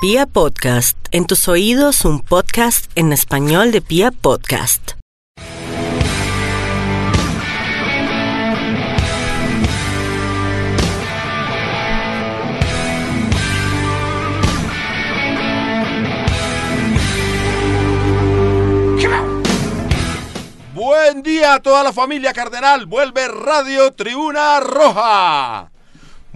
Pia Podcast, en tus oídos un podcast en español de Pia Podcast. Buen día a toda la familia Cardenal. Vuelve Radio Tribuna Roja.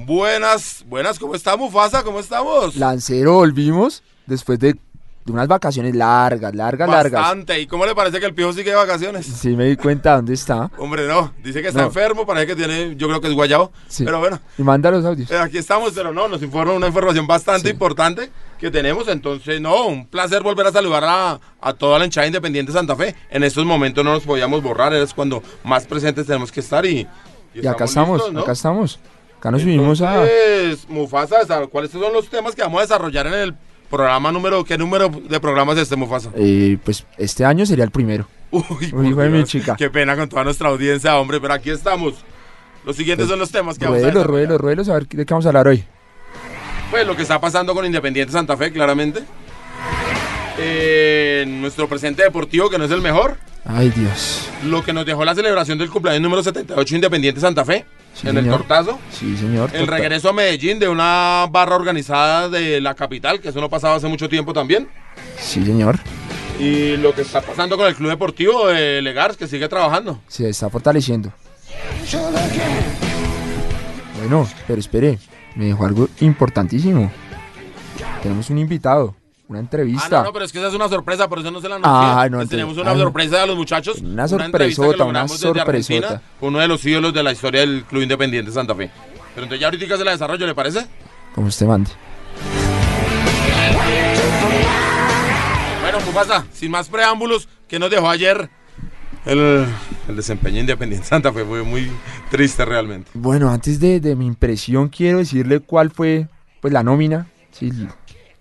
Buenas, buenas, ¿cómo está Mufasa? ¿Cómo estamos? Lancero, volvimos después de, de unas vacaciones largas, largas, largas. Bastante. ¿Y cómo le parece que el pijo sigue de vacaciones? Sí, me di cuenta dónde está. Hombre, no. Dice que está No. enfermo, parece que tiene, yo creo que es guayabo. Sí. Pero bueno, Y manda los audios. eh, aquí estamos, pero no, nos informa una información bastante Sí. importante que tenemos. Entonces, no, un placer volver a saludar a, a toda la hinchada independiente de Santa Fe. En estos momentos no nos podíamos borrar, es cuando más presentes tenemos que estar y... Y acá estamos, listos, ¿no? acá estamos. Acá nos subimos a... Mufasa, ¿sabes ¿cuáles son los temas que vamos a desarrollar en el programa número? ¿Qué número de programas es este, Mufasa? Eh, pues este año sería el primero. Uy, por hijo de mi chica. Qué pena con toda nuestra audiencia, hombre, pero aquí estamos. Los siguientes son los temas que vamos a desarrollar. ruelos, ruelos, a ver de qué vamos a hablar hoy. Pues lo que está pasando con Independiente Santa Fe, claramente. Eh, nuestro presente deportivo, que no es el mejor. Ay, Dios. Lo que nos dejó la celebración del cumpleaños número 78 Independiente Santa Fe, Sí, en el tortazo. Sí, señor. El regreso a Medellín de una barra organizada de la capital, que eso no pasaba hace mucho tiempo también. Sí, señor. Y lo que está pasando con el Club Deportivo de Legars, que sigue trabajando. Se está fortaleciendo. Bueno, pero espere. Me dejó algo importantísimo. Tenemos un invitado. Una Ah, entrevista. no, no, pero es que esa es una sorpresa, por eso no se la anuncié. Ah, no, entonces- tenemos una ah, sorpresa a los muchachos. Una sorpresota, una Argentina sorpresota. uno de los ídolos de la historia del Club Independiente Santa Fe. Pero entonces ya ahorita se la desarrollo, ¿le parece? Como usted mande. Bueno, Mufasa, sin más preámbulos, que nos dejó ayer el, el desempeño Independiente Santa Fe? Fue muy triste realmente. Bueno, antes de, de mi impresión, quiero decirle cuál fue pues la nómina. Sí,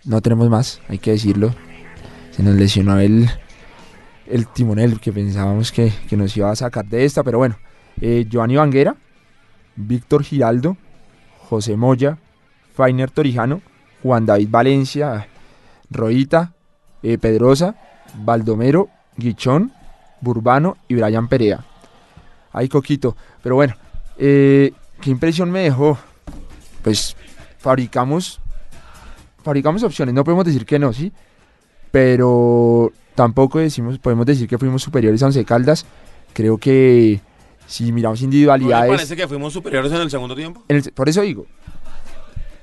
no tenemos más, hay que decirlo. Se nos lesionó el, el timonel que pensábamos que, que nos iba a sacar de esta, pero bueno. Eh, Giovanni Vanguera, Víctor Giraldo, José Moya, Fainer Torijano, Juan David Valencia, Roita, eh, Pedrosa, Baldomero, Guichón, Burbano y Brian Perea. Ay, Coquito. Pero bueno, eh, ¿qué impresión me dejó? Pues fabricamos, fabricamos opciones, no podemos decir que no, ¿sí? Pero tampoco decimos, podemos decir que fuimos superiores a Once Caldas. Creo que si miramos ¿No individualidades... parece que fuimos superiores en el segundo tiempo? en el- por eso digo,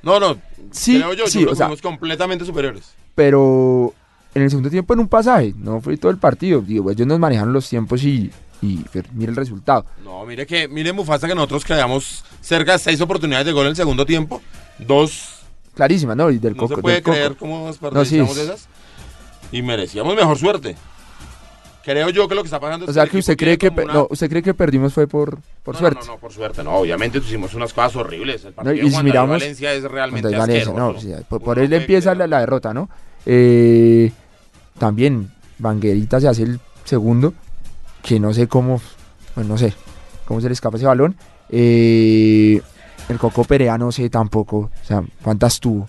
No, no. Sí, creo yo, yo sí, creo o sea- fuimos completamente superiores. pero en el segundo tiempo en un pasaje, no fue todo el partido. Digo, ellos nos manejaron los tiempos y, y pero mira el resultado. No, mire que, mire Mufasa que nosotros creamos cerca de seis oportunidades de gol en el segundo tiempo. Dos Clarísima, ¿no? Y del No coco. se puede del coco. creer cómo No, sí, desperdiciamos es- esas. Y merecíamos mejor suerte. Creo yo que lo que está pasando es O sea que usted cree que no, usted cree que perdimos fue por, por No, suerte. No, no, por suerte. No, obviamente hicimos unas cosas horribles. El No, partido y de si miramos- Valencia es realmente Valencia, no, asqueroso. sea, por, por no él empieza la, la derrota, ¿no? Eh, también Vanguerita se hace el segundo, que no sé cómo, pues no sé, cómo se le escapa ese balón. Eh, el Coco Perea no sé tampoco, o sea, cuántas tuvo.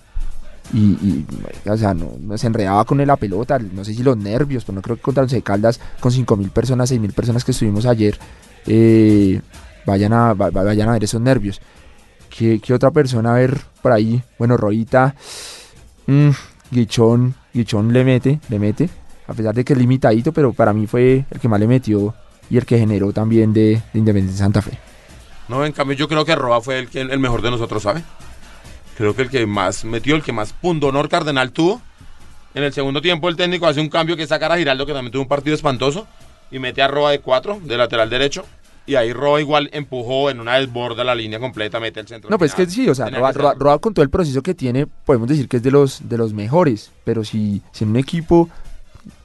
Y, y, o sea, no, se enredaba con la pelota, no sé si los nervios, pero no creo que contra Once Caldas con 5.000 personas, 6.000 personas que estuvimos ayer, eh, vayan, a, va- vayan a ver esos nervios. ¿Qué, qué otra persona a ver por ahí? Bueno, Roita, mm, Guichón, Guichón le mete, le mete, a pesar de que es limitadito, pero para mí fue el que más le metió y el que generó también de, de Independiente Santa Fe. No, en cambio yo creo que Roa fue el, que, el mejor de nosotros, ¿sabe? Creo que el que más metió, el que más pundonor cardenal tuvo. En el segundo tiempo el técnico hace un cambio que es sacar a Giraldo, que también tuvo un partido espantoso, y mete a Roa de cuatro, de lateral derecho. Y ahí Roa igual empujó en una desborda la línea completa, mete el centro. No, pues es que sí, o sea, Roa, Roa con todo el proceso que tiene, podemos decir que es de los, de los mejores, pero si, si en un equipo,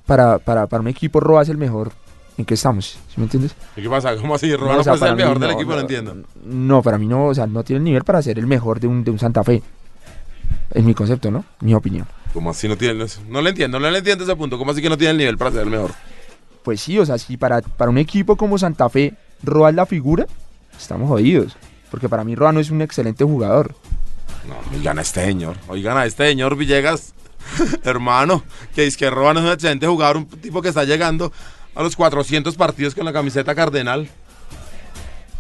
para, para, para un equipo Roa es el mejor, ¿en qué estamos? ¿Sí me entiendes? ¿Y ¿Qué pasa? ¿Cómo así? Roa No, no, o sea, puede ser el mejor del equipo, no, no, entiendo. No, para mí no, o sea, no tiene el nivel para ser el mejor de un, de un Santa Fe. Es mi concepto, ¿no? Mi opinión. ¿Cómo así no tiene? No le entiendo, no le entiendo ese punto. ¿Cómo así que no tiene el nivel para ser el mejor? Pues sí, o sea, si para, para un equipo como Santa Fe Roa es la figura, estamos jodidos. Porque para mí Roa no es un excelente jugador. No, oigan a este señor, oigan a este señor Villegas. Hermano, que es que Roa no es un excelente jugador, un tipo que está llegando a los 400 partidos con la camiseta cardenal.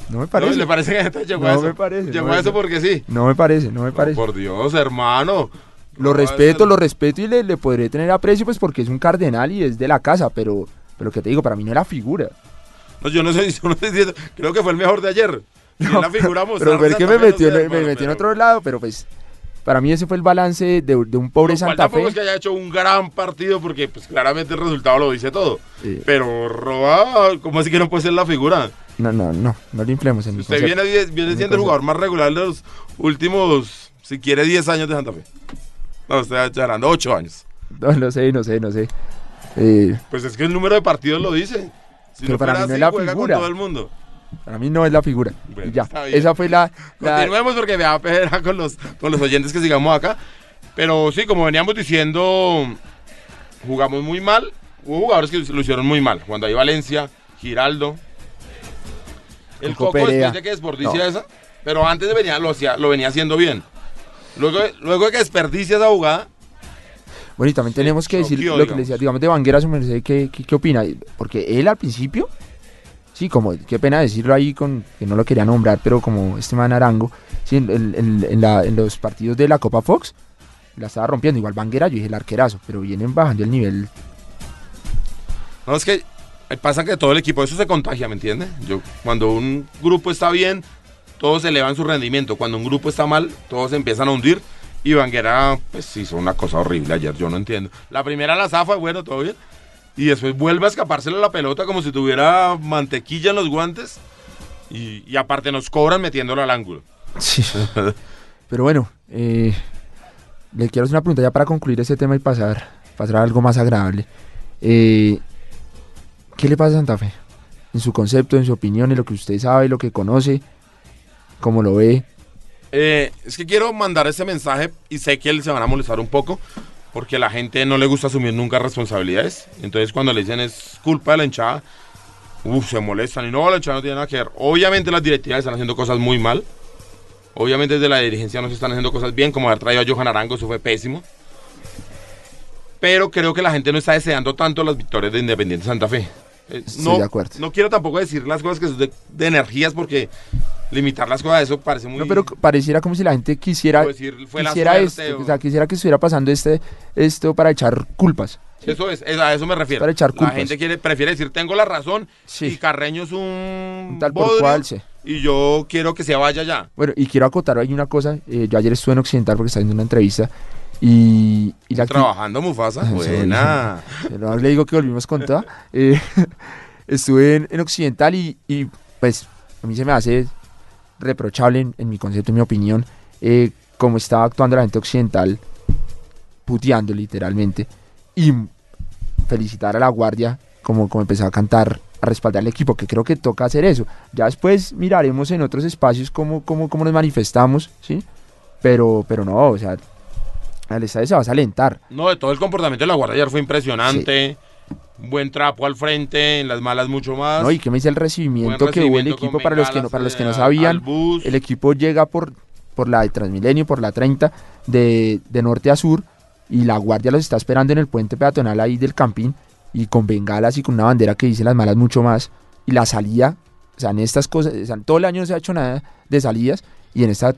No me parece. ¿No? ¿Le parece que llegó a No eso? me parece, Llegó no a me- eso porque sí. No me parece, no me No, parece. por Dios, hermano. Lo es respeto, lo respeto y le, le podré tener aprecio pues porque es un cardenal y es de la casa, pero, pero que te digo, para mí no era figura. No, yo no sé, yo no estoy diciendo- creo que fue el mejor de ayer. En la figura pero mostrarse ver que me no metió, sé, me metió en pero- otro lado, pero pues para mí ese fue el balance de, de un pobre Lo Santa Fe. es que haya hecho un gran partido porque pues claramente el resultado lo dice todo. Sí. Pero Roa, ¿cómo así que no puede ser la figura? No, no, no, no le inflemos en Usted viene, viene siendo el jugador más regular de los últimos, si quiere, 10 años de Santa Fe. No, usted está hablando 8 años. No, no sé, no sé, no sé. Eh, Pues es que el número de partidos lo dice. Si Pero no para mí no así, es la juega figura. con todo el mundo. Para mí no es la figura. Bueno, ya, esa fue la... la- Continuemos porque me da pena con los, con los oyentes que sigamos acá. Pero sí, como veníamos diciendo, jugamos muy mal. Hubo jugadores que lo hicieron muy mal. Cuando hay Valencia, Giraldo. El Coco Coco después de que desperdicia No. esa. Pero antes venía, lo, hacía, lo venía haciendo bien. Luego, luego de que desperdicia esa jugada, Bueno, y también tenemos que decir lo que le decía, digamos, de Vanguera, su merced, ¿qué, qué, qué opina? Porque él al principio, sí, como, qué pena decirlo ahí, con que no lo quería nombrar, pero como este man Arango, sí, en, los partidos de la Copa Fox, la estaba rompiendo. Igual Vanguera, yo dije el arquerazo, pero vienen bajando el nivel. No, es que pasa que todo el equipo, eso se contagia, ¿me entiende? Yo, cuando un grupo está bien, todos elevan su rendimiento. Cuando un grupo está mal, todos empiezan a hundir. Y Vanguera, pues hizo una cosa horrible ayer, yo no entiendo. La primera la zafa, bueno, todo bien. Y después vuelve a escapársele la pelota como si tuviera mantequilla en los guantes. Y, y aparte nos cobran metiéndolo al ángulo. Sí. Pero bueno, eh, le quiero hacer una pregunta ya para concluir este tema y pasar, pasar a algo más agradable. Eh, ¿Qué le pasa a Santa Fe? En su concepto, en su opinión, en lo que usted sabe, lo que conoce, cómo lo ve. Eh, es que quiero mandar ese mensaje y sé que él se van a molestar un poco porque a la gente no le gusta asumir nunca responsabilidades. Entonces cuando le dicen es culpa de la hinchada, uff, se molestan y no, la hinchada no tiene nada que ver. Obviamente las directivas están haciendo cosas muy mal. Obviamente desde la dirigencia no se están haciendo cosas bien, como haber traído a Johan Arango, eso fue pésimo. Pero creo que la gente no está deseando tanto las victorias de Independiente Santa Fe. Eh, Estoy no, de acuerdo. no quiero tampoco decir las cosas que son de, de energías porque limitar las cosas a eso parece muy... No, pero pareciera como si la gente quisiera, decir, fue la quisiera suerte esto, o- o sea, quisiera que estuviera pasando este, esto para echar culpas. Eso es, a eso me refiero. Para echar la culpas. gente quiere, prefiere decir, tengo la razón Sí. y Carreño es un, Un tal por bodrio, cual, sí. y yo quiero que se vaya ya. Bueno, y quiero acotar ahí una cosa. eh, yo ayer estuve en Occidental porque estaba haciendo una entrevista y, y la Trabajando Mufasa, Eso, buena. Le digo que volvimos con toda. Eh, estuve en, en Occidental y, y, pues a mí se me hace reprochable en, en mi concepto, en mi opinión, eh, cómo estaba actuando la gente occidental, puteando literalmente, y felicitar a la guardia como, como empezó a cantar, a respaldar al equipo, que creo que toca hacer eso. Ya después miraremos en otros espacios cómo, cómo, cómo nos manifestamos, ¿sí? Pero, pero no, o sea, al estadio se va a alentar. No, de todo el comportamiento de la guardia ayer fue impresionante. Buen trapo al frente, en las malas mucho más. No, y que me dice el recibimiento que hubo el equipo para los que no, para los que no eh, sabían. El equipo llega por, por la de Transmilenio, por la 30, de, de norte a sur, y la guardia los está esperando en el puente peatonal ahí del campín, y con bengalas y con una bandera que dice las malas mucho más. Y la salida, o sea, en estas cosas, o sea, todo el año no se ha hecho nada de salidas, y en esta,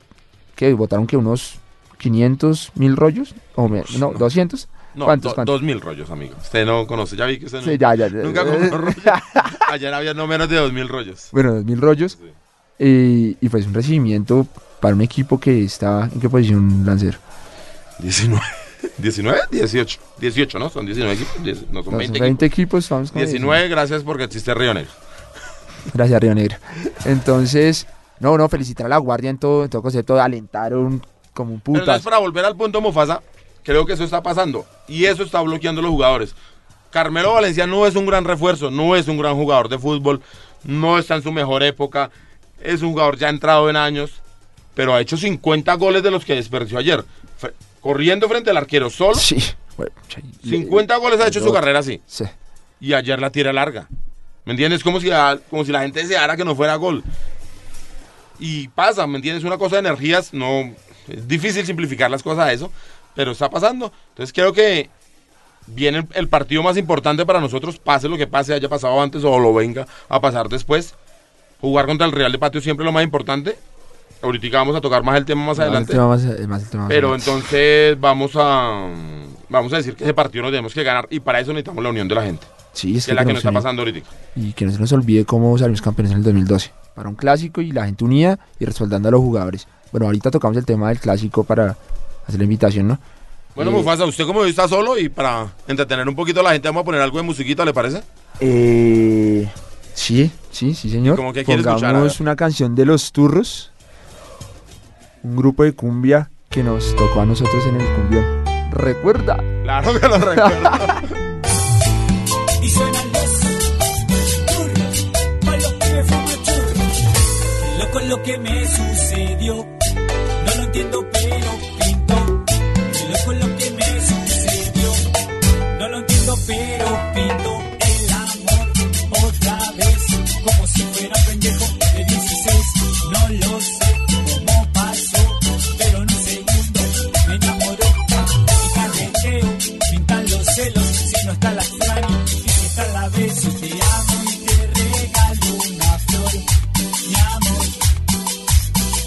que votaron que unos 500 mil rollos, o me- no, 200. No, ¿Cuántos, do- cuántos? dos mil rollos, amigo. Usted no conoce, ya vi que usted no, Sí, ya, ya, ya. nunca compró rollos. Ayer había no menos de dos mil rollos. bueno, 2000 rollos. Sí. Eh, y pues un recibimiento para un equipo que está en qué posición lancero. 19, 19, 18. 18, ¿no? Son 19 equipos. 10, no, son Los 20, 20 equipos. equipos, vamos con 19, gracias porque existe Río Negro. 19. Gracias, Río Negro. Entonces, no, no, felicitar a la guardia en todo, en todo concepto, alentaron como un Pero entonces, putas. para volver al punto Mufasa, creo que eso está pasando. Y eso está bloqueando a los jugadores. Carmelo Valencia no es un gran refuerzo, no es un gran jugador de fútbol, no está en su mejor época, es un jugador ya entrado en años, pero ha hecho 50 goles de los que desperdició ayer. Corriendo frente al arquero solo, Sí. bueno, sí, le- 50 goles ha hecho su carrera así. Sí. Y ayer la tira larga. ¿Me entiendes? Como si, a- como si la gente deseara que no fuera gol. Y pasa, ¿me entiendes? Una cosa de energías, no. Es difícil simplificar las cosas a eso. Pero está pasando. Entonces creo que viene el, el partido más importante para nosotros, pase lo que pase, haya pasado antes o lo venga a pasar después. Jugar contra el Real de Patio siempre es lo más importante. Ahorita vamos a tocar más el tema más adelante. El tema más- es más el tema más Pero entonces vamos a vamos a decir que ese partido lo tenemos que ganar y para eso necesitamos la unión de la gente, Sí, es que la que nos está pasando ahorita. Y que no se nos olvide cómo salimos campeones en el 2012. Para un clásico y la gente unida y respaldando a los jugadores. Bueno, ahorita tocamos el tema del clásico para hacer la invitación, ¿no? Bueno, Eh, Mufasa, usted como está solo y para entretener un poquito a la gente vamos a poner algo de musiquita, ¿le parece? Eh, sí, sí, sí, señor. ¿Cómo que quiere escuchar? A Pongamos ver. una canción de Los Turros. Un grupo de cumbia que nos tocó a nosotros en el cumbión. Recuerda. Claro que lo recuerdo. y suenan los que me churros. Loco lo que me sucedió, si no está la extraño, y si está la beso, te amo y te regalo una flor, mi amor,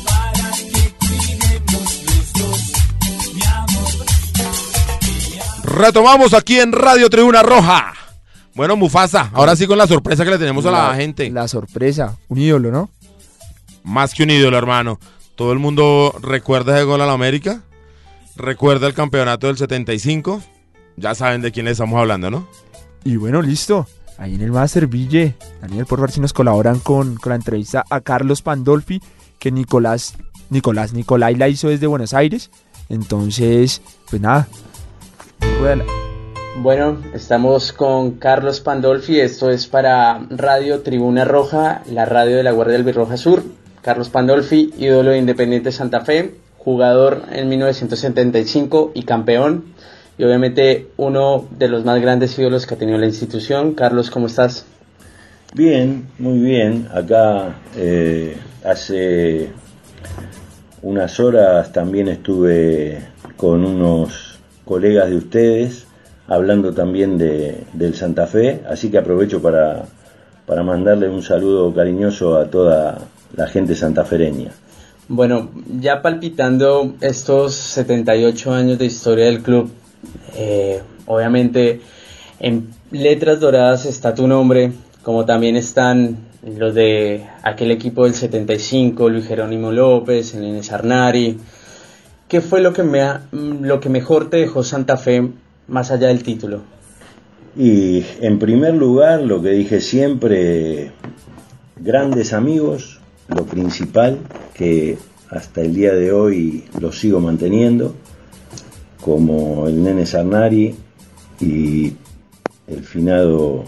para que cuidemos los dos, mi amor. Retomamos aquí en Radio Tribuna Roja. Bueno, Mufasa, ahora sí con la sorpresa que le tenemos a la, gente. La sorpresa. Un ídolo, ¿no? Más que un ídolo, hermano. Todo el mundo recuerda ese gol a la América. Recuerda el campeonato del 75. Ya saben de quién le estamos hablando, ¿no? Y bueno, listo. Ahí en el Master Ville. Daniel, por favor, si nos colaboran con, con la entrevista a Carlos Pandolfi, que Nicolás, Nicolás, Nicolai la hizo desde Buenos Aires. Entonces, pues nada. Ruédala. Bueno, estamos con Carlos Pandolfi, esto es para Radio Tribuna Roja, la radio de la Guardia del Birroja Sur. Carlos Pandolfi, ídolo de Independiente Santa Fe, jugador en 1975 y campeón, y obviamente uno de los más grandes ídolos que ha tenido la institución. Carlos, ¿cómo estás? Bien, muy bien. Acá eh, hace unas horas también estuve con unos colegas de ustedes hablando también de, del Santa Fe, así que aprovecho para, para mandarle un saludo cariñoso a toda la gente santafereña. Bueno, ya palpitando estos 78 años de historia del club, eh, obviamente en letras doradas está tu nombre, como también están los de aquel equipo del 75, Luis Jerónimo López, Elena Arnari. ¿Qué fue lo que, me ha- lo que mejor te dejó Santa Fe más allá del título? Y en primer lugar, lo que dije siempre, grandes amigos, lo principal, que hasta el día de hoy lo sigo manteniendo, como el nene Sarnari y el finado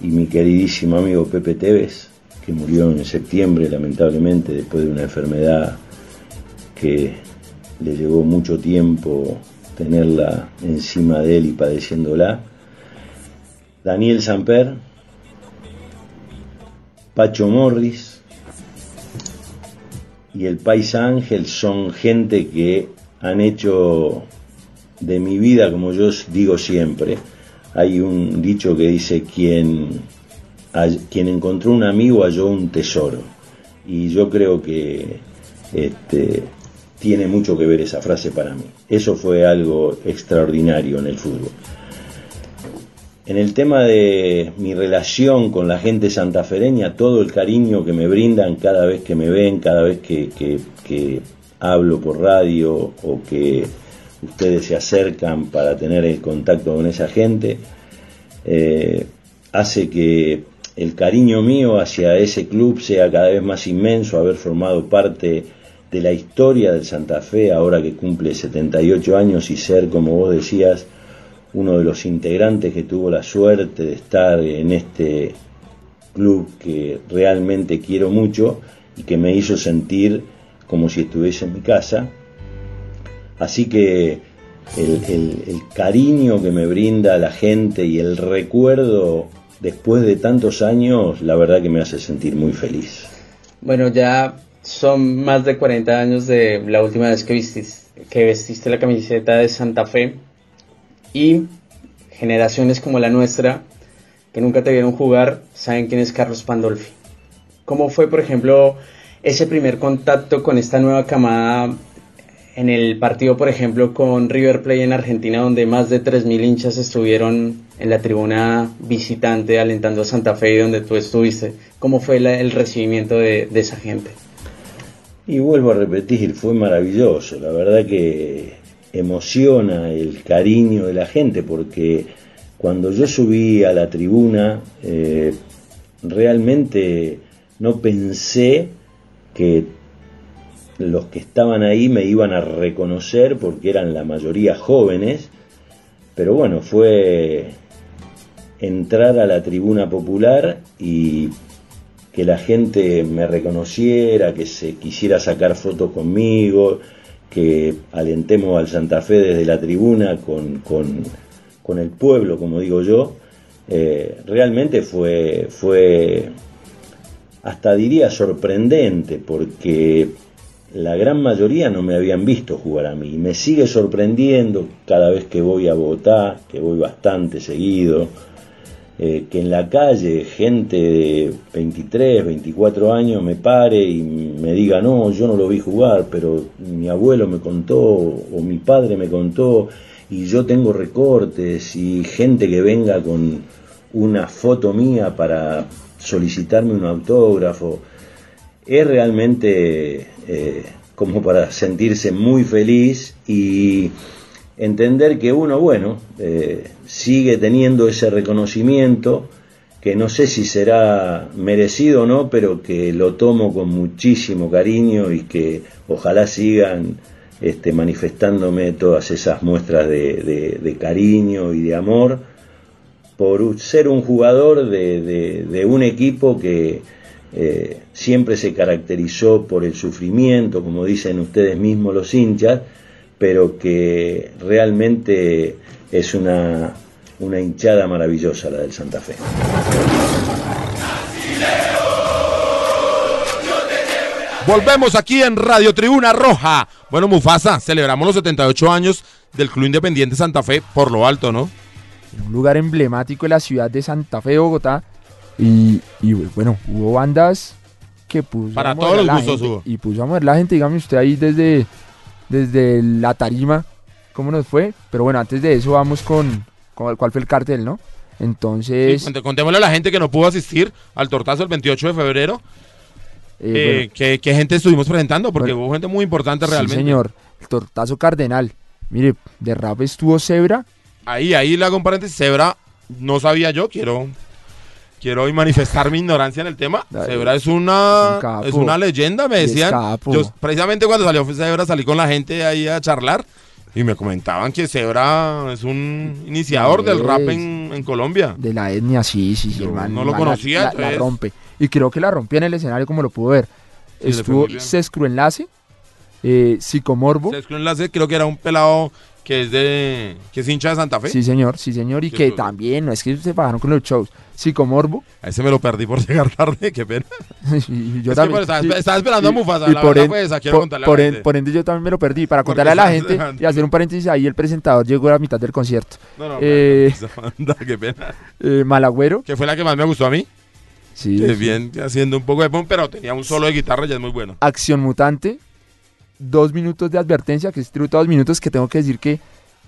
y mi queridísimo amigo Pepe Tevez, que murió en septiembre lamentablemente después de una enfermedad que le llevó mucho tiempo tenerla encima de él y padeciéndola. Daniel Samper, Pacho Morris y el Paisa Ángel son gente que han hecho de mi vida, como yo digo siempre, hay un dicho que dice quien, quien encontró un amigo halló un tesoro. Y yo creo que este, tiene mucho que ver esa frase para mí. Eso fue algo extraordinario en el fútbol. En el tema de mi relación con la gente santafereña, todo el cariño que me brindan cada vez que me ven, cada vez que- que hablo por radio o que ustedes se acercan para tener el contacto con esa gente, eh, hace que el cariño mío hacia ese club sea cada vez más inmenso, haber formado parte de la historia del Santa Fe, ahora que cumple 78 años y ser, como vos decías, uno de los integrantes que tuvo la suerte de estar en este club que realmente quiero mucho y que me hizo sentir como si estuviese en mi casa. Así que el, cariño que me brinda la gente y el recuerdo después de tantos años, la verdad que me hace sentir muy feliz. Bueno, ya son más de 40 años de la última vez que vistis- que vestiste la camiseta de Santa Fe y generaciones como la nuestra que nunca te vieron jugar saben quién es Carlos Pandolfi. ¿Cómo fue, por ejemplo, ese primer contacto con esta nueva camada en el partido, por ejemplo, con River Plate en Argentina, donde más de 3.000 hinchas estuvieron en la tribuna visitante alentando a Santa Fe y donde tú estuviste? ¿Cómo fue el recibimiento de, de esa gente? Y vuelvo a repetir, fue maravilloso. La verdad que emociona el cariño de la gente porque cuando yo subí a la tribuna, eh, realmente no pensé que los que estaban ahí me iban a reconocer porque eran la mayoría jóvenes. Pero bueno, fue entrar a la tribuna popular y que la gente me reconociera, que se quisiera sacar fotos conmigo, que alentemos al Santa Fe desde la tribuna con, con, con el pueblo, como digo yo, eh, realmente fue, fue hasta diría sorprendente, porque la gran mayoría no me habían visto jugar a mí. Y me sigue sorprendiendo cada vez que voy a Bogotá, que voy bastante seguido, eh, que en la calle gente de 23, 24 años me pare y me diga, no, yo no lo vi jugar, pero mi abuelo me contó o mi padre me contó y yo tengo recortes y gente que venga con una foto mía para solicitarme un autógrafo. Es realmente eh, como para sentirse muy feliz y entender que uno, bueno, eh, sigue teniendo ese reconocimiento, que no sé si será merecido o no, pero que lo tomo con muchísimo cariño y que ojalá sigan este, manifestándome todas esas muestras de, de- cariño y de amor por ser un jugador de- de un equipo que eh, siempre se caracterizó por el sufrimiento, como dicen ustedes mismos los hinchas, pero que realmente es una, una hinchada maravillosa la del Santa Fe. Volvemos aquí en Radio Tribuna Roja. Bueno, Mufasa, celebramos los 78 años del Club Independiente Santa Fe por lo alto, ¿no? en un lugar emblemático de la ciudad de Santa Fe, Bogotá. Y, y, bueno, hubo bandas que puso Para a mover todos los la gustos gente, hubo. Y puso a mover la gente, dígame usted ahí desde, desde la tarima, ¿cómo nos fue? Pero bueno, antes de eso vamos con, con cuál fue el cartel, ¿no? Entonces, Sí, cont- contémosle a la gente que no pudo asistir al tortazo el 28 de febrero. eh, eh, bueno, ¿qué, qué gente estuvimos presentando? Porque Bueno, hubo gente muy importante sí, realmente. señor, el tortazo cardenal. Mire, de rap estuvo Zebra, Ahí, ahí le hago un paréntesis. Zebra, no sabía yo, quiero, quiero hoy manifestar mi ignorancia en el tema. Dale. Zebra es una, Un es una leyenda, me decían. Yo, precisamente cuando salió Zebra salí con la gente ahí a charlar y me comentaban que Zebra es un iniciador del rap en, en Colombia. de la etnia, sí, sí, sí, hermano. no lo conocía, La, rompe. Y creo que la rompió en el escenario como lo pudo ver. Sí, Estuvo muy bien. Sescro Enlace, eh, Psicomorbo. Sesco Enlace creo que era un pelado que es de que es hincha de Santa Fe. Sí, señor, sí, señor. Y que también, no es que se pagaron con los shows. Psicomorbo. A ese me lo perdí por llegar tarde, qué pena. y yo Es que, también. pues, estaba, esperando a Mufasa, y la por verdad en- fue esa, quiero por- contarle a la en- gente. por ende, yo también me lo perdí. Para Porque contarle a la gente y hacer un paréntesis ahí, el presentador llegó a la mitad del concierto. No, no, Eh, esa banda, qué pena. Eh, Malagüero. Que fue la que más me gustó a mí. Sí, Que sí. bien haciendo un poco de punk, pero tenía un solo de guitarra y es muy bueno. Acción Mutante. Dos minutos de advertencia, que es tributo a dos minutos, que tengo que decir que,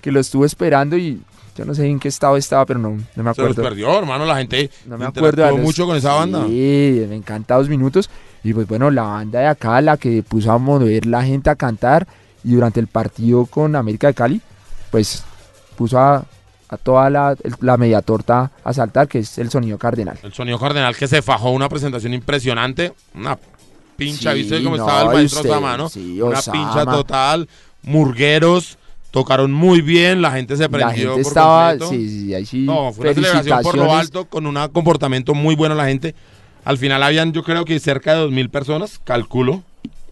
que lo estuve esperando y yo no sé en qué estado estaba, pero no, no me Se los acuerdo. perdió, hermano, la gente No me acuerdo. los- mucho con esa banda. Sí, me encanta dos minutos. Y pues bueno, la banda de acá, la que puso a mover la gente a cantar y durante el partido con América de Cali, pues puso a, a toda la, la media torta a saltar, que es el sonido cardenal. El sonido cardenal que se fajó una presentación impresionante. Una pincha, Sí, ¿viste cómo no, estaba el maestro usted, Osama, no? sí, una pincha total. Murgueros tocaron muy bien, la gente se La prendió gente por estaba, completo. sí, sí, ahí sí. No, fue una celebración por lo alto, con un comportamiento muy bueno la gente. Al final habían, yo creo que cerca de 2.000 personas, calculo.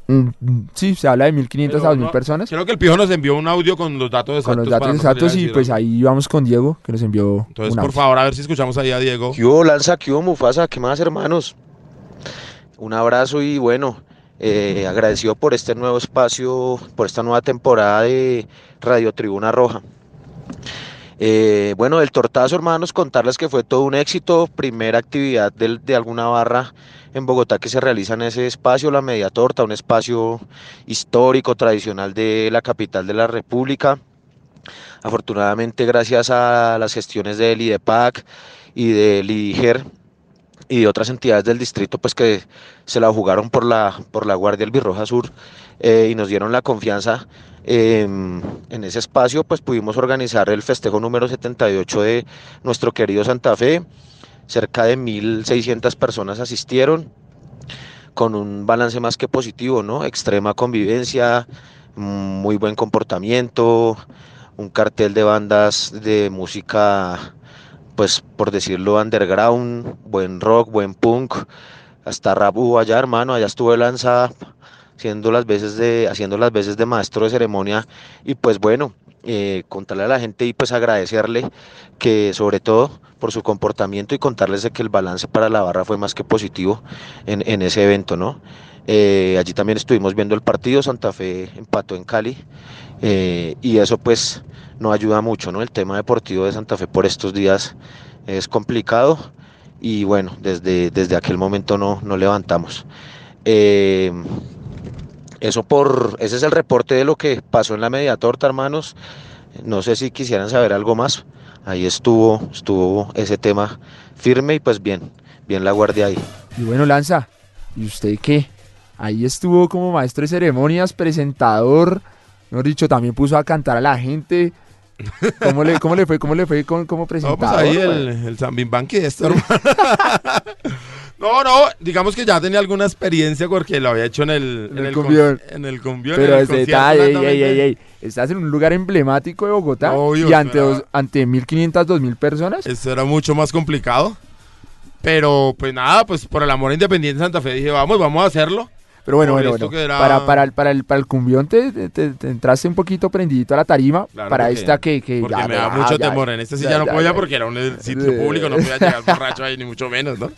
Mm, mm, Sí, se habla de 1500 Pero a 2000 no- personas. Creo que el Pijo nos envió un audio con los datos exactos. Con los datos exactos y pues ahí vamos con Diego, que nos envió Entonces, un por audio. favor, a ver si escuchamos ahí a Diego. ¿Qué hubo, Lanza? ¿Qué hubo, Mufasa? ¿Qué más, hermanos? Un abrazo y bueno, Eh, agradecido por este nuevo espacio, por esta nueva temporada de Radio Tribuna Roja. Eh, bueno, del tortazo, hermanos, contarles que fue todo un éxito. Primera actividad del- de, alguna barra en Bogotá que se realiza en ese espacio, la Media Torta, un espacio histórico, tradicional de la capital de la República. Afortunadamente, gracias a las gestiones del IDEPAC y del IDIGER y de otras entidades del distrito, pues que se la jugaron por la, por la Guardia Albirroja Sur eh, y nos dieron la confianza eh, en ese espacio, pues pudimos organizar el festejo número 78 de nuestro querido Santa Fe. Cerca de 1.600 personas asistieron con un balance más que positivo, ¿no? Extrema convivencia, muy buen comportamiento, un cartel de bandas de música, pues por decirlo, underground, buen rock, buen punk, hasta rap hubo allá, hermano, allá estuve lanzada haciendo las veces de, haciendo las veces de maestro de ceremonia y pues bueno, eh, contarle a la gente y pues agradecerle que sobre todo por su comportamiento y contarles de que el balance para la barra fue más que positivo en, en ese evento, ¿no? Eh, allí también estuvimos viendo el partido, Santa Fe empató en Cali eh, y eso pues no ayuda mucho, ¿no? El tema deportivo de Santa Fe por estos días es complicado y bueno, desde, desde aquel momento no, no levantamos. Eh, eso por, ese es el reporte de lo que pasó en la media torta, hermanos. No sé si quisieran saber algo más. Ahí estuvo, estuvo ese tema firme y pues bien, bien la guardia ahí. Y bueno, Lanza, ¿y usted qué? Ahí estuvo como maestro de ceremonias, presentador, mejor dicho, también puso a cantar a la gente. ¿Cómo le, cómo le fue? ¿Cómo le fue como No, presentador? pues ahí el, el Zambimbanqui esto, hermano. No, no, digamos que ya tenía alguna experiencia porque lo había hecho en el, En el con- cumbión. En el cumbión. Pero en el este detalle, ey, ey, ey, ey, Estás en un lugar emblemático de Bogotá Obvio, y ante, dos- ante 1.500, 2.000 personas. Esto era mucho más complicado. Pero pues nada, pues por el amor independiente de Santa Fe dije, vamos, vamos a hacerlo. Pero bueno, bueno, bueno. que era- Para, para, el, para, el, para el cumbión te, te- te- te entraste un poquito prendidito a la tarima. Claro, para porque- esta que, que Porque ya, me ya, da mucho ya, temor. En este sí ya, ya, no ya, podía ya. porque era un sitio público, no podía llegar borracho ahí, ni mucho menos, ¿no?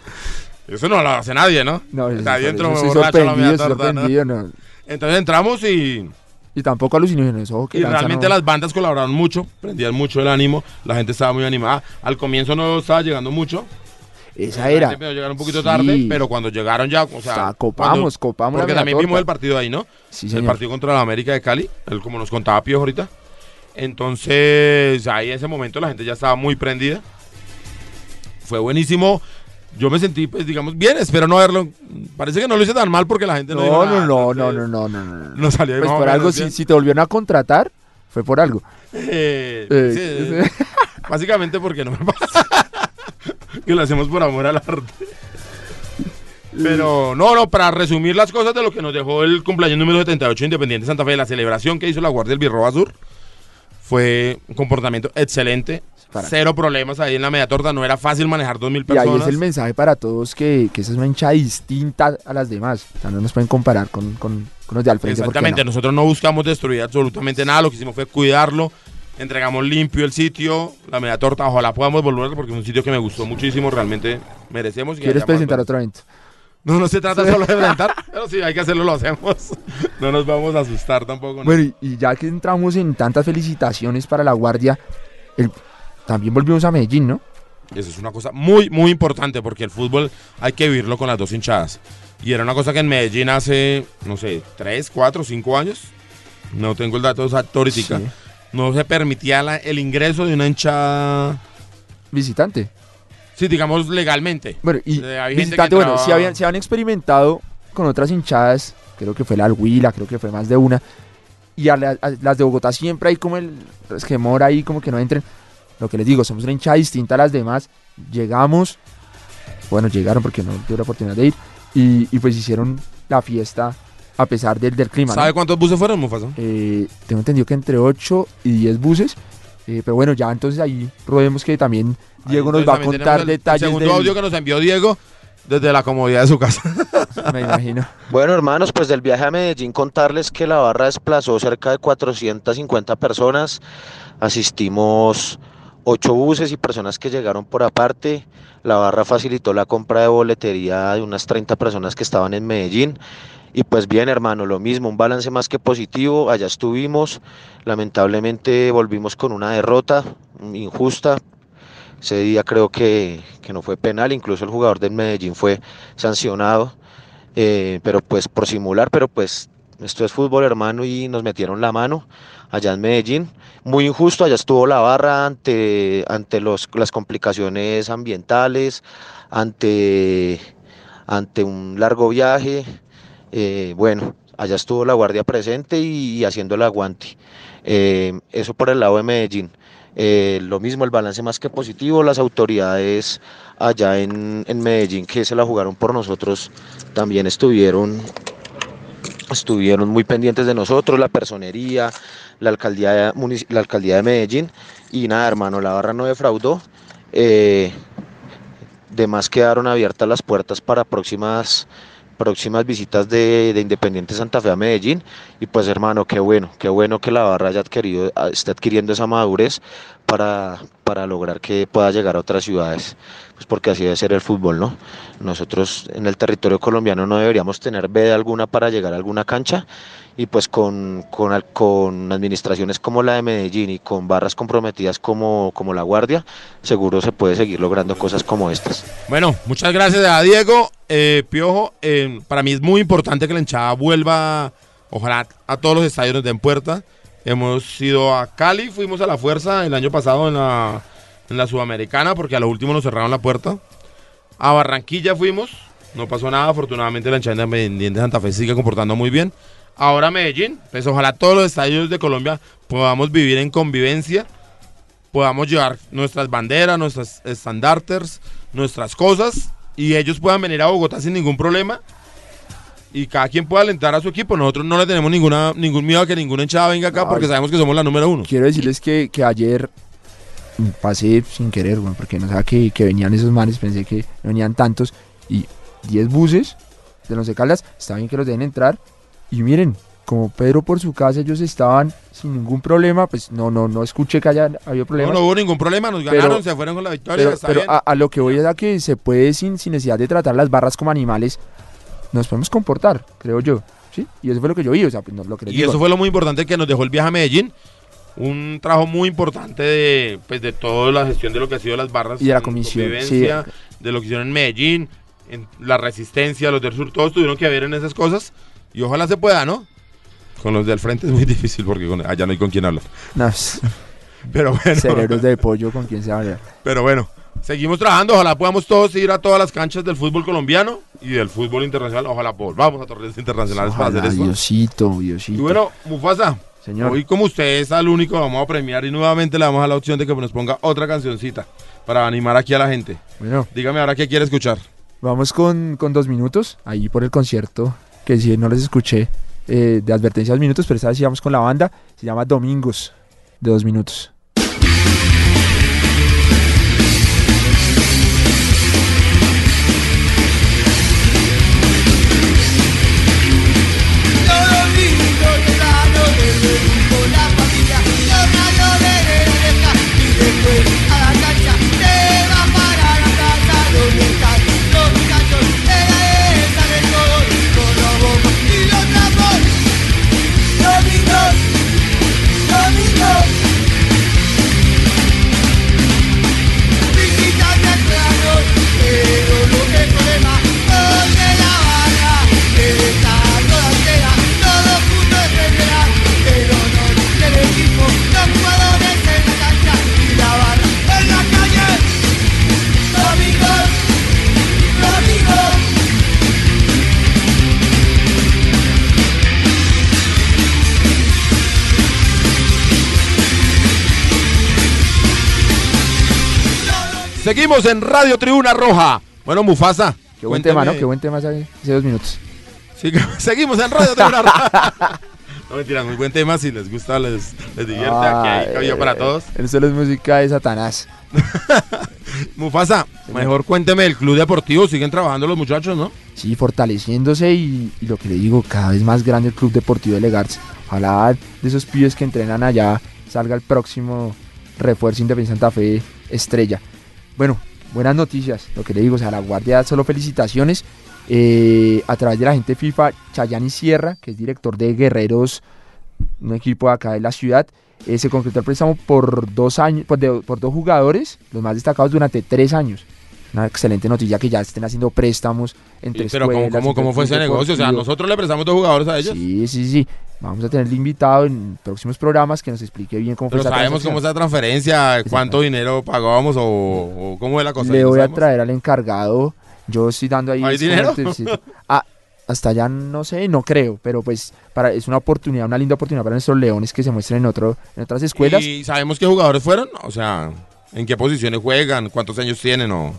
Eso no lo hace nadie, ¿no? No, eso me estoy borracho a la sorprendido, media estoy torta, ¿no? no. Entonces entramos y, Y tampoco alucinaciones. Ojo, que y realmente no- las bandas colaboraron mucho, prendían mucho el ánimo, la gente estaba muy animada. Al comienzo no estaba llegando mucho, Esa era. gente empezó a llegar un poquito Sí. tarde, pero cuando llegaron ya, o sea, copamos, cuando- copamos Porque también torta. vimos el partido ahí, ¿no? Sí, el señor. partido contra la América de Cali, el, como nos contaba Pío ahorita. Entonces, ahí en ese momento la gente ya estaba muy prendida. Fue buenísimo. Yo me sentí, pues, digamos, bien, espero no haberlo. Parece que no lo hice tan mal porque la gente no No, dijo no, nada, no, no, no, no, no, no. No salió Pues por algo, si te volvieron a contratar, fue por algo. Eh, Eh, sí, básicamente porque no me pasa. que lo hacemos por amor al arte. Pero no, no, para resumir las cosas de lo que nos dejó el cumpleaños número 78 de Independiente Santa Fe, la celebración que hizo la Guardia del Birroba Sur, fue un comportamiento excelente. Para- Cero problemas ahí en la media torta, no era fácil manejar 2.000 Y ahí personas. es el mensaje para todos que, que esa es una hinchada distinta a las demás. O sea, no nos pueden comparar con, con, con los de al frente. Exactamente, no. nosotros no buscamos destruir absolutamente nada, lo que hicimos fue cuidarlo, entregamos limpio el sitio, la media torta, ojalá podamos volver porque es un sitio que me gustó muchísimo, realmente merecemos. que ¿Quieres presentar otro evento? No, no se trata solo de presentar, pero si hay que hacerlo, lo hacemos. No nos vamos a asustar tampoco. ¿no? Bueno, y, ya que entramos en tantas felicitaciones para la Guardia, el- también volvimos a Medellín, ¿no? Eso es una cosa muy, muy importante porque el fútbol hay que vivirlo con las dos hinchadas. Y era una cosa que en Medellín hace, no sé, tres, cuatro, cinco años, no tengo el dato exacto ahorita, Sí. No se permitía la- el ingreso de una hinchada, Visitante. sí, digamos legalmente. Bueno, y Eh, hay visitante, bueno, si habían, si habían experimentado con otras hinchadas, creo que fue la Alguila, creo que fue más de una, y a, la- a las de Bogotá siempre hay como el resquemor ahí, como que no entren. Lo que les digo, somos una hinchada distinta a las demás. Llegamos, bueno, llegaron porque no tuve la oportunidad de ir, y, y pues hicieron la fiesta a pesar del, del clima. ¿no? ¿Sabe cuántos buses fueron, Mufasa? Eh, tengo entendido que entre 8 y 10 buses. eh, pero bueno, ya entonces ahí rodemos que también Diego Ahí nos va a contar tenemos el detalles segundo del- audio que nos envió Diego desde la comodidad de su casa. Me imagino. Bueno, hermanos, pues del viaje a Medellín contarles que la barra desplazó cerca de 450 personas. Asistimos ocho buses y personas que llegaron por aparte. La barra facilitó la compra de boletería de unas 30 personas que estaban en Medellín. Y pues bien, hermano, lo mismo, un balance más que positivo. Allá estuvimos. Lamentablemente volvimos con una derrota injusta. Ese día creo que, que no fue penal, incluso el jugador del Medellín fue sancionado. Eh, pero pues por simular, pero pues esto es fútbol, hermano, y nos metieron la mano allá en Medellín. Muy injusto, allá estuvo la barra ante, ante los, las complicaciones ambientales, ante, ante un largo viaje. Eh, bueno, allá estuvo la guardia presente y, haciendo el aguante. Eh, eso por el lado de Medellín. Eh, lo mismo, el balance más que positivo, las autoridades allá en, en, Medellín que se la jugaron por nosotros también estuvieron, estuvieron muy pendientes de nosotros, la personería, la alcaldía, de, la alcaldía de Medellín y nada hermano, la barra no defraudó. Eh, quedaron abiertas las puertas para próximas próximas visitas de, de, Independiente Santa Fe a Medellín. Y pues hermano, qué bueno, qué bueno que la barra haya adquirido, esté adquiriendo esa madurez para, para lograr que pueda llegar a otras ciudades. Pues porque así debe ser el fútbol, ¿no? Nosotros en el territorio colombiano no deberíamos tener veda alguna para llegar a alguna cancha y pues con, con, con, administraciones como la de Medellín y con barras comprometidas como, como La Guardia, seguro se puede seguir logrando cosas como estas. Bueno, muchas gracias a Diego. Eh, Piojo, eh, para mí es muy importante que la hinchada vuelva, ojalá a todos los estadios nos den puerta. Hemos ido a Cali, fuimos a la fuerza el año pasado en la, en la Sudamericana porque a lo último nos cerraron la puerta. A Barranquilla fuimos, no pasó nada, afortunadamente la hinchada independiente de Santa Fe sigue comportando muy bien ahora Medellín. Pues ojalá todos los estadios de Colombia podamos vivir en convivencia, podamos llevar nuestras banderas, nuestras estandartes, nuestras cosas y ellos puedan venir a Bogotá sin ningún problema y cada quien pueda alentar a su equipo. Nosotros no le tenemos ninguna, ningún miedo a que ninguna hinchada venga acá porque sabemos que somos la número uno. Quiero decirles que, que ayer pasé sin querer, bueno, porque no sabía que, que venían esos manes, pensé que venían tantos y 10 buses de los de Caldas, está bien que los dejen entrar, y miren, como Pedro por su casa, ellos estaban sin ningún problema, pues no, no, no escuché que haya habido problemas. No, no hubo ningún problema, nos ganaron, se fueron con la victoria. Pero, A, lo que voy es a que se puede sin, sin necesidad de tratar las barras como animales, nos podemos comportar, creo yo. ¿sí? Y eso fue lo que yo vi, o sea, pues, lo que Y eso fue lo muy importante que nos dejó el viaje a Medellín. Un trabajo muy importante de, pues, de toda la gestión de lo que ha sido las barras. Y de la comisión. De lo que hicieron en Medellín, en la resistencia, los del sur, todos tuvieron que ver en esas cosas. Y ojalá se pueda, ¿no? Con los del frente es muy difícil porque allá no hay con quién hablar. No, pero bueno. Cerebros de pollo con quien se habla. Pero bueno, seguimos trabajando. Ojalá podamos todos ir a todas las canchas del fútbol colombiano y del fútbol internacional. Ojalá volvamos a torneos internacionales para hacer eso. Diosito, Diosito. Y bueno, Mufasa. Señor. Hoy, como usted es al único, vamos a premiar y nuevamente le damos a la opción de que nos ponga otra cancioncita para animar aquí a la gente. Bueno. Dígame ahora qué quiere escuchar. Vamos con, con dos minutos ahí por el concierto que si no les escuché eh, de advertencias minutos, pero esta vez íbamos con la banda, se llama Domingos, de dos minutos. Seguimos en Radio Tribuna Roja. Bueno, Mufasa. Qué buen tema, ¿no? Qué buen tema hace, dos minutos. seguimos en Radio Tribuna Roja. No mentira, muy buen tema. Si les gusta, les, les divierte. Aquí hay cabello para todos. Eso es música de Satanás. Mufasa, mejor cuénteme el club deportivo. Siguen trabajando los muchachos, ¿no? Sí, fortaleciéndose y, lo que le digo, cada vez más grande el club deportivo de Legarts. Ojalá de esos pibes que entrenan allá salga el próximo refuerzo Independiente Santa Fe estrella. Bueno, buenas noticias, lo que le digo, o sea, la Guardia solo felicitaciones. Eh, a través de la gente FIFA, Chayani Sierra, que es director de Guerreros, un equipo acá de la ciudad, eh, se concretó el préstamo por dos años, por, de- por dos jugadores, los más destacados durante tres años. Una excelente noticia que ya estén haciendo préstamos entre Pero ¿cómo, escuelas, cómo, entre cómo fue ese negocio? O sea, nosotros le prestamos dos jugadores a ellos. Sí, sí, sí. Vamos a tenerle invitado en próximos programas que nos explique bien cómo Pero fue sabemos cómo es la transferencia, cuánto dinero pagábamos o, o cómo es la cosa. Le ¿no voy a traer al encargado. Yo estoy dando ahí. ¿Hay es como dinero? sí. Ah, hasta allá no sé, no creo, pero pues para es una oportunidad, una linda oportunidad para nuestros leones que se muestren en otro, en otras escuelas. ¿Y sabemos qué jugadores fueron? O sea, ¿en qué posiciones juegan? ¿Cuántos años tienen? O...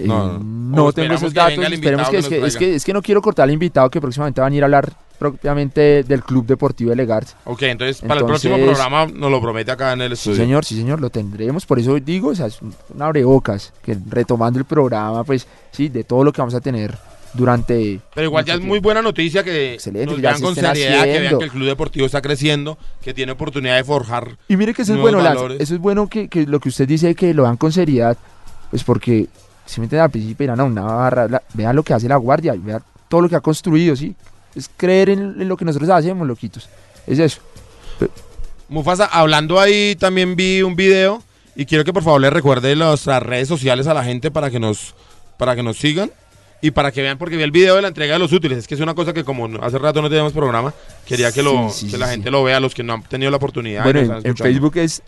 Eh, no, no tengo esos que datos. el Esperemos invitado que, que es, que, es, que, es que no quiero cortar al invitado que próximamente van a ir a hablar propiamente del Club Deportivo de Legars. Ok, entonces, para el Entonces- próximo programa nos lo promete acá en el Sí, estudio. señor, sí, señor, lo tendremos. Por eso digo, o sea, es un abrebocas. Que retomando el programa, pues sí, de todo lo que vamos a tener durante. Pero igual ya es muy buena noticia que Excelente, nos que ya vean se con seriedad, que vean haciendo. que el club deportivo está creciendo, que tiene oportunidad de forjar. Y mire que eso es bueno, valores. eso es bueno que, que lo que usted dice que lo vean con seriedad, pues porque si me entienden al principio dirán, no, una barra, la- vean lo que hace la guardia, vean todo lo que ha construido, ¿sí? Es creer en, en lo que nosotros hacemos, loquitos. Es eso. Mufasa, hablando ahí, también vi un video y quiero que por favor le recuerde nuestras redes sociales a la gente para que nos, para que nos sigan y para que vean, porque vi el video de la entrega de los útiles. Es que es una cosa que como hace rato no teníamos programa, quería que, lo, Sí, sí, que la sí. gente lo vea, los que no han tenido la oportunidad. bueno, en. Facebook es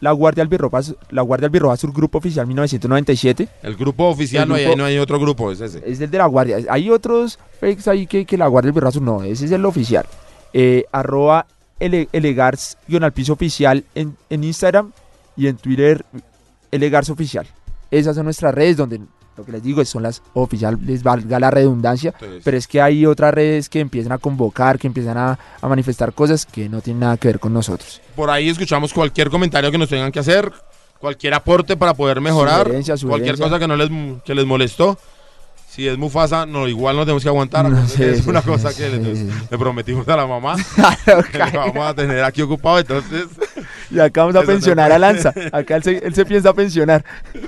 la Guardia Albirroja, la Guardia Albirroja Sur Grupo Oficial 1997. El grupo oficial, El no, hay, grupo- no hay otro grupo, es ese. Es el de la Guardia. Hay otros fakes ahí que, que la Guardia Albirroja Sur no, ese es el oficial. Eh, arroba ele- elegars al piso oficial en, en Instagram y en Twitter elegars oficial. Esas son nuestras redes donde lo que les digo son las oficiales, valga la redundancia, Entonces, pero es que hay otras redes que empiezan a convocar, que empiezan a, a manifestar cosas que no tienen nada que ver con nosotros. por ahí escuchamos cualquier comentario que nos tengan que hacer, cualquier aporte para poder mejorar, Sugerencia, cualquier sugerencia. cosa que no les que les molestó. Si es Mufasa, no, igual nos tenemos que aguantar. No, que es una sí, cosa sí, que le, sí. le prometimos a la mamá que vamos a tener aquí ocupado. Entonces, y acá vamos a no pensionar a Lanza. Acá él se, él se piensa pensionar.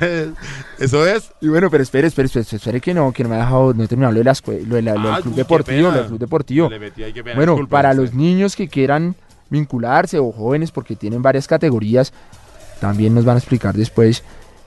eso es. Y bueno, pero espere, espere, espere, espere que no, que no me ha dejado, no he terminado lo de la escuela, lo, de la- lo del Ah, club uy, deportivo, lo del club deportivo. Le metí ahí, qué pena, Bueno, para los niños que quieran vincularse o jóvenes porque tienen varias categorías, también nos van a explicar después.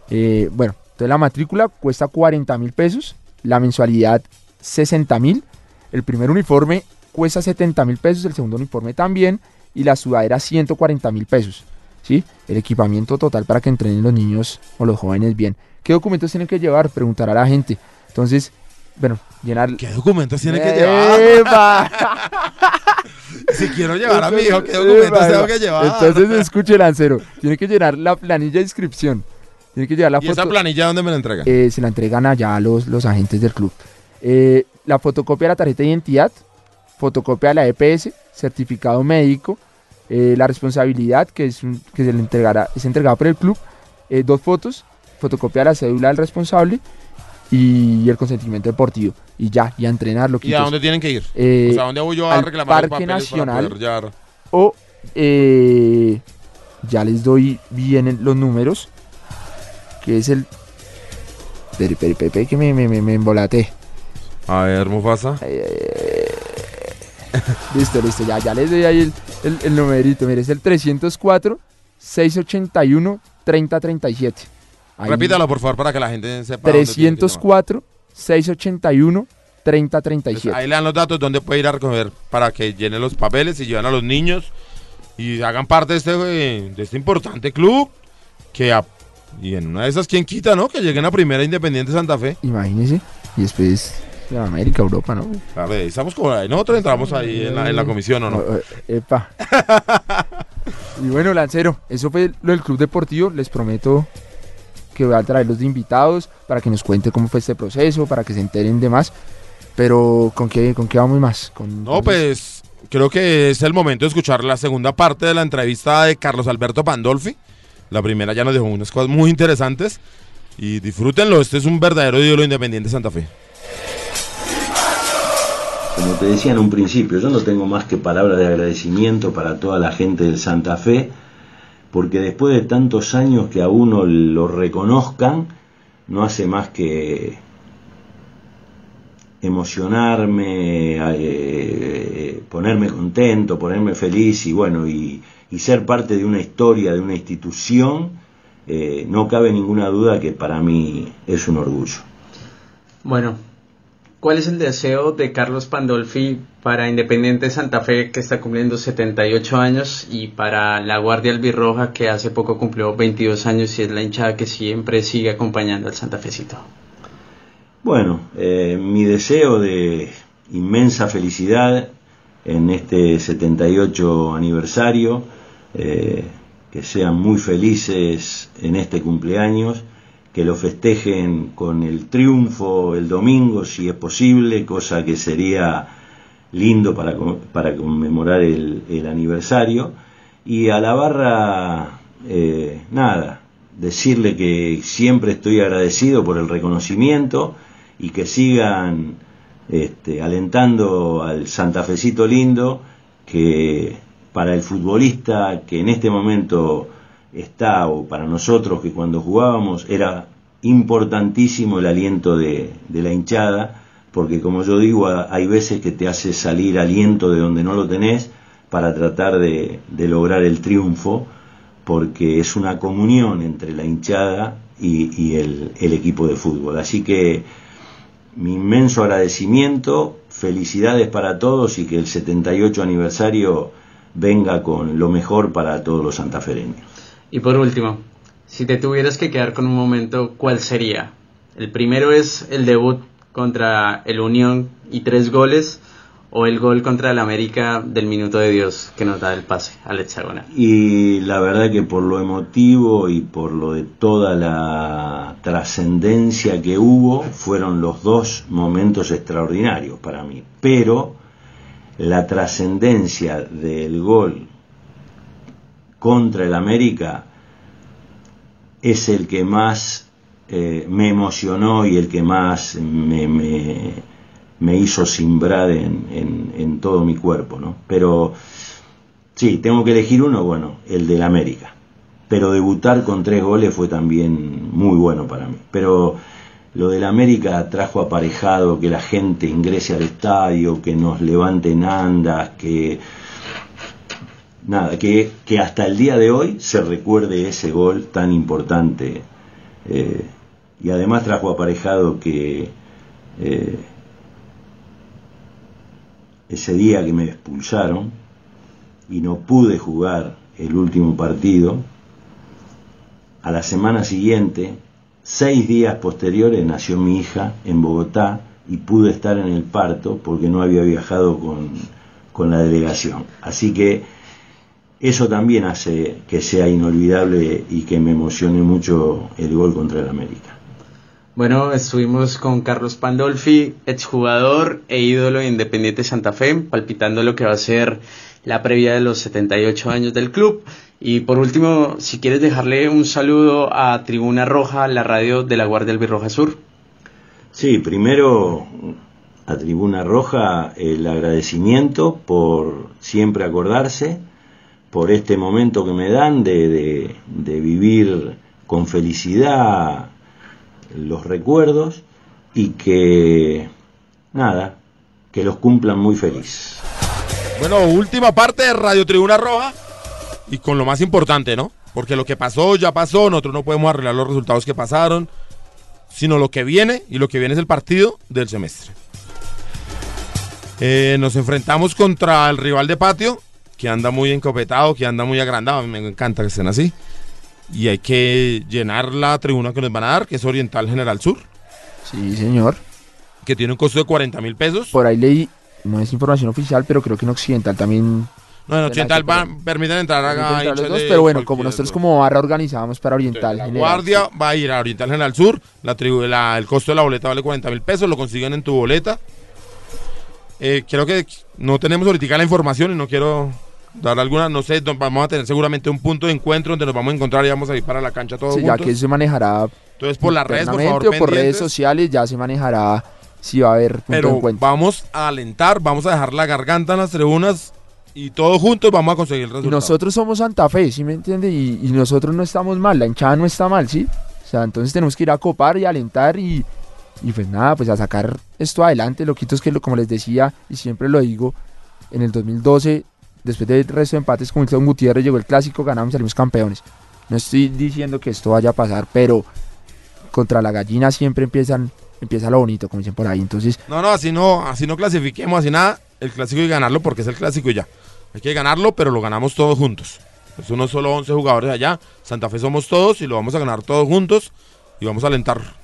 Eh, bueno, entonces la matrícula cuesta 40 mil pesos, la mensualidad 60 mil, el primer uniforme cuesta 70 mil pesos, el segundo uniforme también, y la sudadera 140 mil pesos. ¿Sí? El equipamiento total para que entrenen los niños o los jóvenes bien. ¿Qué documentos tienen que llevar? Preguntará la gente. Entonces, bueno, llenar... ¿Qué documentos tiene que llevar? Si quiero llevar a mi hijo, ¿qué documentos tengo que llevar? Entonces escuche, Lancero. Tiene que llenar la planilla de inscripción. Tiene que llevar la ¿Y esa planilla dónde me la entregan? eh, se la entregan allá a los, los agentes del club. Eh, la fotocopia de la tarjeta de identidad, fotocopia de la EPS, certificado médico, eh, la responsabilidad que, es un- que se le entregará, es entregada por el club, eh, dos fotos, fotocopia de la cédula del responsable y el consentimiento deportivo. Y ya, y a entrenar lo ¿Y a dónde tienen que ir? Eh, o sea, ¿a dónde voy yo a al reclamar Parque para Nacional. poder o ya les doy bien los números que es el pere, pere, que me, me, me, me embolaté A ver, Mufasa. Eh, listo listo ya, ya les doy ahí el, el, el numerito mire es el 304 681 3037 Ahí, Repítalo, por favor, para que la gente sepa. dónde tiene que llamar. 304 681 Pues 3037 ahí le dan los datos donde puede ir a recoger para que llenen los papeles y lleven a los niños y hagan parte de este, eh, de este importante club que a- y en una de esas quién quita, ¿no? Que lleguen a Primera Independiente Santa Fe. imagínense y después América, Europa, ¿no? A ver, estamos como ahí. Nosotros entramos ahí en la, en la comisión, ¿o no? Eh, eh, Epa. y bueno, Lancero, eso fue lo del Club Deportivo. Les prometo que voy a traerlos de invitados para que nos cuente cómo fue este proceso, para que se enteren de más. Pero, ¿con qué, con qué vamos más? Con, No, pues creo que es el momento de escuchar la segunda parte de la entrevista de Carlos Alberto Pandolfi. La primera ya nos dejó unas cosas muy interesantes y disfrútenlo. Este es un verdadero ídolo independiente de Santa Fe. Como te decía en un principio, yo no tengo más que palabras de agradecimiento para toda la gente del Santa Fe, porque después de tantos años que a uno lo reconozcan, no hace más que emocionarme, eh, ponerme contento, ponerme feliz y bueno, y, ser parte de una historia, de una institución, eh, no cabe ninguna duda que para mí es un orgullo. Bueno, ¿cuál es el deseo de Carlos Pandolfi para Independiente Santa Fe que está cumpliendo 78 años y para la Guardia Albirroja que hace poco cumplió 22 años y es la hinchada que siempre sigue acompañando al Santa Fecito? Bueno, eh, mi deseo de inmensa felicidad en este 78 aniversario, eh, que sean muy felices en este cumpleaños, que lo festejen con el triunfo el domingo, si es posible, cosa que sería lindo para, para conmemorar el, el, aniversario. Y a la barra, eh, nada, decirle que siempre estoy agradecido por el reconocimiento y que sigan este, alentando al santafecito lindo, que para el futbolista que en este momento está, o para nosotros que cuando jugábamos, era importantísimo el aliento de, la hinchada, porque como yo digo, hay veces que te hace salir aliento de donde no lo tenés para tratar de, lograr el triunfo, porque es una comunión entre la hinchada y, y el, el, equipo de fútbol. Así que mi inmenso agradecimiento, felicidades para todos y que el 78 aniversario venga con lo mejor para todos los santafereños. Y por último, si te tuvieras que quedar con un momento, ¿cuál sería? El primero es el debut contra el Unión y tres goles o el gol contra el América del minuto de Dios que nos da el pase al hexagonal. Y la verdad que por lo emotivo y por lo de toda la trascendencia que hubo, fueron los dos momentos extraordinarios para mí. Pero la trascendencia del gol contra el América es el que más eh, me emocionó y el que más me, me, hizo simbrar en, en, en, todo mi cuerpo, ¿no? Pero sí, tengo que elegir uno, bueno, el del América. Pero debutar con tres goles fue también muy bueno para mí. Pero lo del América trajo aparejado que la gente ingrese al estadio, que nos levanten andas, que nada, que, que hasta el día de hoy se recuerde ese gol tan importante. Eh, y además trajo aparejado que eh, ese día que me expulsaron y no pude jugar el último partido, a la semana siguiente, seis días posteriores, nació mi hija en Bogotá y pude estar en el parto porque no había viajado con, con la delegación. Así que eso también hace que sea inolvidable y que me emocione mucho el gol contra el América. Bueno, estuvimos con Carlos Pandolfi, exjugador e ídolo de Independiente Santa Fe, palpitando lo que va a ser la previa de los 78 años del club. Y por último, si quieres dejarle un saludo a Tribuna Roja, la radio de la Guardia Albirroja Sur. Sí, primero a Tribuna Roja el agradecimiento por siempre acordarse, por este momento que me dan de, de, de vivir con felicidad los recuerdos y que, nada, que los cumplan muy feliz. Bueno, última parte de Radio Tribuna Roja y con lo más importante, ¿no? Porque lo que pasó ya pasó, nosotros no podemos arreglar los resultados que pasaron, sino lo que viene y lo que viene es el partido del semestre. Eh, nos enfrentamos contra el rival de patio, que anda muy encopetado, que anda muy agrandado, a mí me encanta que estén así y hay que llenar la tribuna que nos van a dar, que es Oriental General Sur. Sí, señor. Que tiene un costo de 40 mil pesos. Por ahí leí, no es información oficial, pero creo que en Occidental también... No, en Occidental van, permiten entrar a los dos, pero bueno, como nosotros como barra organizamos para Oriental Entonces, la Guardia va a ir a Oriental General Sur, la, tribu, la el costo de la boleta vale 40 mil pesos, lo consiguen en tu boleta. Eh, creo que no tenemos ahorita la información y no quiero dar alguna, no sé, vamos a tener seguramente un punto de encuentro donde nos vamos a encontrar y vamos a ir para la cancha todos sí, juntos. ya que se manejará entonces por las redes por favor o por redes sociales ya se manejará si va a haber punto pero de encuentro. vamos a alentar vamos a dejar la garganta en las tribunas y todos juntos vamos a conseguir el Y resultado. nosotros somos Santa Fe, ¿sí me entiende? Y, y nosotros no estamos mal, la hinchada no está mal, ¿sí? O sea, entonces tenemos que ir a copar y alentar y, y pues nada, pues a sacar esto adelante. Lo quito es que, lo- como les decía, y siempre lo digo, en el 2012, después del resto de empates con Wilson Gutiérrez, llegó el clásico, ganamos y salimos campeones. No estoy diciendo que esto vaya a pasar, pero contra la gallina siempre empiezan, empieza lo bonito, como dicen por ahí. Entonces, No, no, así no, así no clasifiquemos, así nada. El clásico y ganarlo porque es el clásico y ya. Hay que ganarlo, pero lo ganamos todos juntos. Es uno solo 11 jugadores allá. Santa Fe somos todos y lo vamos a ganar todos juntos y vamos a alentar. Vamos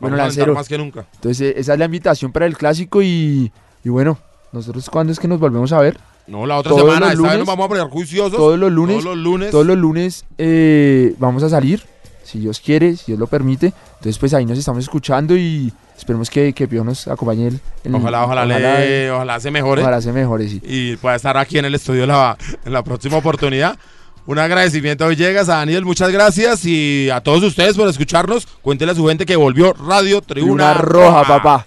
Bueno, a alentar más que nunca. entonces esa es la invitación para el clásico y, y bueno, nosotros cuándo es que nos volvemos a ver? No, la otra Todos semana, los esta vez nos vamos a poner juiciosos. todos los lunes, Todos los lunes. Todos los lunes eh, vamos a salir, si Dios quiere, si Dios lo permite. Entonces, pues ahí nos estamos escuchando y esperemos que, que Pío nos acompañe. el- el- Ojalá, ojalá, le- ojalá se mejore. ojalá se mejore, sí. y pueda estar aquí en el estudio la- en la próxima oportunidad. Un agradecimiento a Villegas, a Daniel, muchas gracias y a todos ustedes por escucharnos. Cuéntenle a su gente que volvió Radio Tribuna, Tribuna roja, papá.